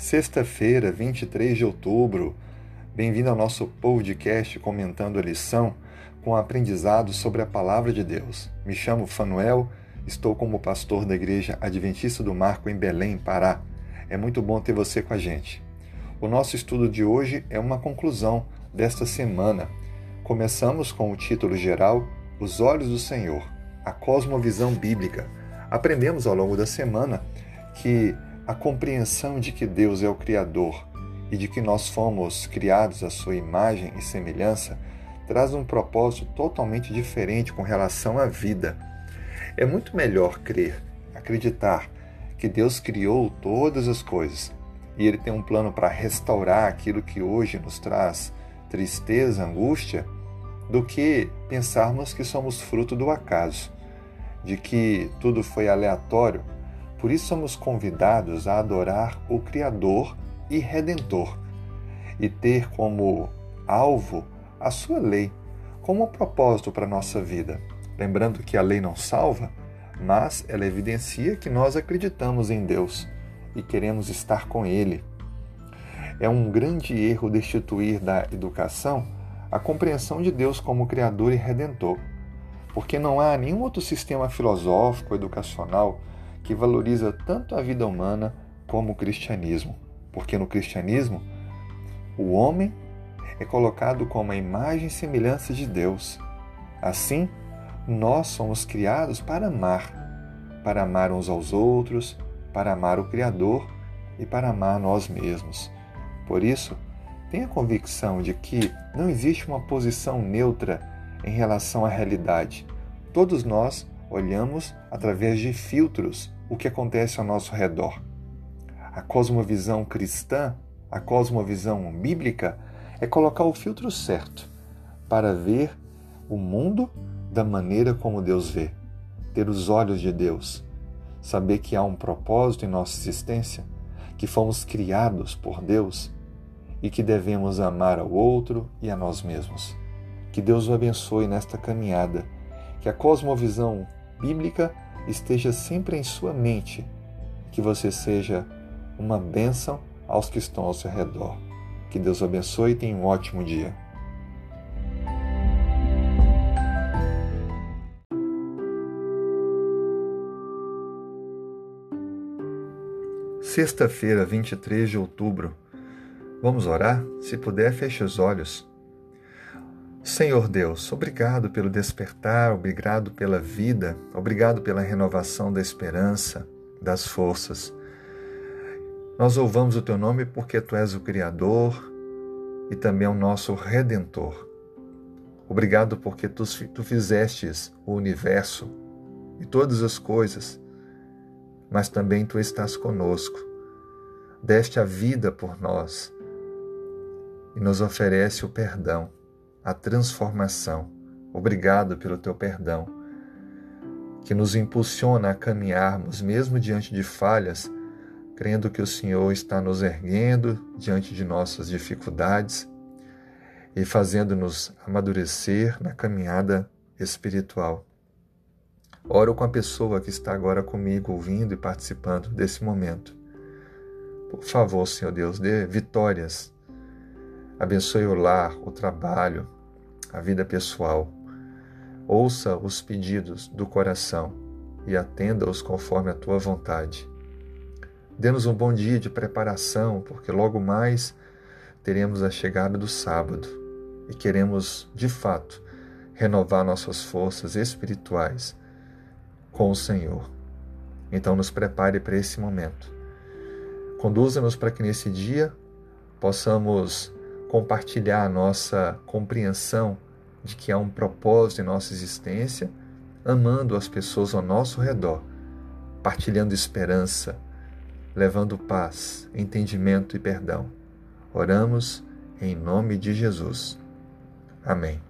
Sexta-feira, 23 de outubro. Bem-vindo ao nosso podcast comentando a lição com aprendizado sobre a palavra de Deus. Me chamo Fanuel, estou como pastor da Igreja Adventista do Marco em Belém, Pará. É muito bom ter você com a gente. O nosso estudo de hoje é uma conclusão desta semana. Começamos com o título geral Os Olhos do Senhor, a cosmovisão bíblica. Aprendemos ao longo da semana que a compreensão de que Deus é o Criador e de que nós fomos criados à sua imagem e semelhança traz um propósito totalmente diferente com relação à vida. É muito melhor crer, acreditar que Deus criou todas as coisas e Ele tem um plano para restaurar aquilo que hoje nos traz tristeza, angústia, do que pensarmos que somos fruto do acaso, de que tudo foi aleatório por isso somos convidados a adorar o Criador e Redentor e ter como alvo a sua lei, como propósito para a nossa vida. Lembrando que a lei não salva, mas ela evidencia que nós acreditamos em Deus e queremos estar com Ele. É um grande erro destituir da educação a compreensão de Deus como Criador e Redentor, porque não há nenhum outro sistema filosófico, educacional, que valoriza tanto a vida humana como o cristianismo, porque no cristianismo o homem é colocado como a imagem e semelhança de Deus. Assim, nós somos criados para amar, para amar uns aos outros, para amar o Criador e para amar nós mesmos. Por isso, tenha convicção de que não existe uma posição neutra em relação à realidade. Todos nós olhamos através de filtros o que acontece ao nosso redor. A cosmovisão cristã, a cosmovisão bíblica, é colocar o filtro certo para ver o mundo da maneira como Deus vê, ter os olhos de Deus, saber que há um propósito em nossa existência, que fomos criados por Deus e que devemos amar ao outro e a nós mesmos. Que Deus o abençoe nesta caminhada, que a cosmovisão bíblica esteja sempre em sua mente, que você seja uma bênção aos que estão ao seu redor. Que Deus abençoe e tenha um ótimo dia. Sexta-feira, 23 de outubro. Vamos orar? Se puder, feche os olhos. Senhor Deus, obrigado pelo despertar, obrigado pela vida, obrigado pela renovação da esperança, das forças. Nós louvamos o teu nome porque tu és o Criador e também o nosso Redentor. Obrigado porque tu, tu fizestes o universo e todas as coisas, mas também tu estás conosco. Deste a vida por nós e nos oferece o perdão a transformação. Obrigado pelo teu perdão, que nos impulsiona a caminharmos, mesmo diante de falhas, crendo que o Senhor está nos erguendo diante de nossas dificuldades e fazendo-nos amadurecer na caminhada espiritual. Oro com a pessoa que está agora comigo, ouvindo e participando desse momento. Por favor, Senhor Deus, dê vitórias Abençoe o lar, o trabalho, a vida pessoal. Ouça os pedidos do coração e atenda-os conforme a tua vontade. Dê-nos um bom dia de preparação, porque logo mais teremos a chegada do sábado e queremos, de fato, renovar nossas forças espirituais com o Senhor. Então, nos prepare para esse momento. Conduza-nos para que nesse dia possamos compartilhar a nossa compreensão de que há um propósito em nossa existência, amando as pessoas ao nosso redor, partilhando esperança, levando paz, entendimento e perdão. Oramos em nome de Jesus. Amém.